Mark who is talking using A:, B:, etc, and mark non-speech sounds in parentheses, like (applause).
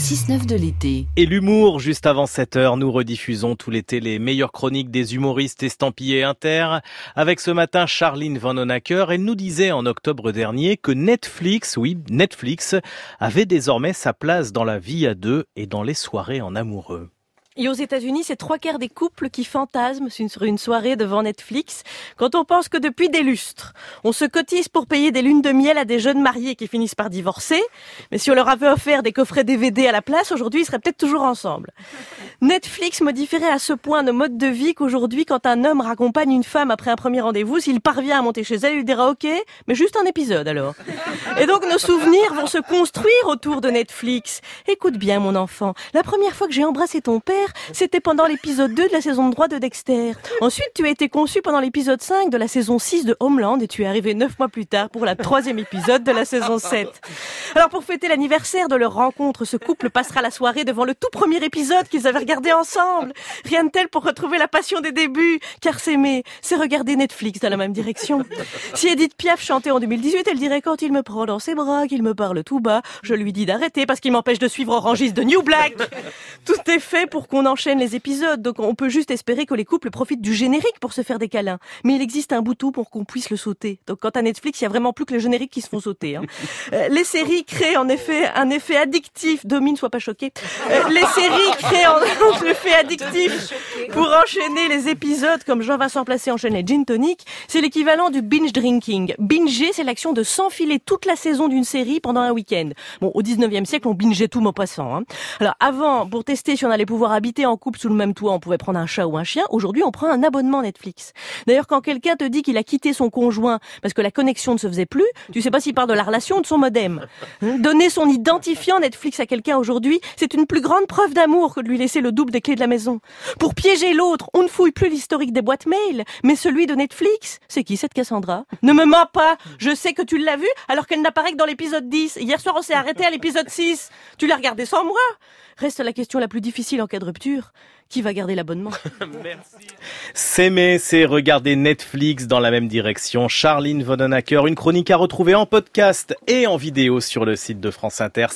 A: 6-9 de l'été.
B: Et l'humour, juste avant 7 heures, nous rediffusons tout l'été les meilleures chroniques des humoristes estampillés inter. Avec ce matin Charline Van Onacker, elle nous disait en octobre dernier que Netflix, oui, Netflix, avait désormais sa place dans la vie à deux et dans les soirées en amoureux.
C: Et aux États-Unis, c'est trois quarts des couples qui fantasment sur une soirée devant Netflix. Quand on pense que depuis des lustres, on se cotise pour payer des lunes de miel à des jeunes mariés qui finissent par divorcer. Mais si on leur avait offert des coffrets DVD à la place, aujourd'hui, ils seraient peut-être toujours ensemble. Netflix modifierait à ce point nos modes de vie qu'aujourd'hui, quand un homme raccompagne une femme après un premier rendez-vous, s'il parvient à monter chez elle, il dira OK, mais juste un épisode alors. Et donc nos souvenirs vont se construire autour de Netflix. Écoute bien, mon enfant. La première fois que j'ai embrassé ton père, c'était pendant l'épisode 2 de la saison 3 de Dexter. Ensuite, tu as été conçu pendant l'épisode 5 de la saison 6 de Homeland et tu es arrivé 9 mois plus tard pour la troisième épisode de la saison 7. Alors pour fêter l'anniversaire de leur rencontre, ce couple passera la soirée devant le tout premier épisode qu'ils avaient regardé ensemble. Rien de tel pour retrouver la passion des débuts, car s'aimer, c'est regarder Netflix dans la même direction. Si Edith Piaf chantait en 2018, elle dirait quand il me prend dans ses bras, qu'il me parle tout bas, je lui dis d'arrêter parce qu'il m'empêche de suivre Orangis de New Black. Tout est fait pour qu'on enchaîne les épisodes, donc on peut juste espérer que les couples profitent du générique pour se faire des câlins. Mais il existe un bouton pour qu'on puisse le sauter. Donc quant à Netflix, il y a vraiment plus que les génériques qui se font sauter. Hein. Euh, les séries créent en effet un effet addictif. Domine, sois pas choqué. Euh, les séries créent (laughs) un effet addictif pour enchaîner les épisodes comme Jean-Vincent Placé enchaîne les gin tonic. C'est l'équivalent du binge drinking. Binger, c'est l'action de s'enfiler toute la saison d'une série pendant un week-end. Bon, au 19e siècle, on bingeait tout mot passant. Hein. Alors avant, pour tester si on allait pouvoir habiter en couple sous le même toit, on pouvait prendre un chat ou un chien. Aujourd'hui, on prend un abonnement Netflix. D'ailleurs, quand quelqu'un te dit qu'il a quitté son conjoint parce que la connexion ne se faisait plus, tu sais pas s'il parle de la relation ou de son modem. Donner son identifiant Netflix à quelqu'un aujourd'hui, c'est une plus grande preuve d'amour que de lui laisser le double des clés de la maison. Pour piéger l'autre, on ne fouille plus l'historique des boîtes mail, mais celui de Netflix. C'est qui cette Cassandra? Ne me mens pas, je sais que tu l'as vue alors qu'elle n'apparaît que dans l'épisode 10. Hier soir, on s'est arrêté à l'épisode 6. Tu l'as regardé sans moi Reste la question la plus difficile en cas de rupture. Qui va garder l'abonnement? (laughs)
B: Merci. S'aimer, c'est regarder Netflix dans la même direction. Charline Vonenacker, une chronique à retrouver en podcast et en vidéo sur le site de France Inter.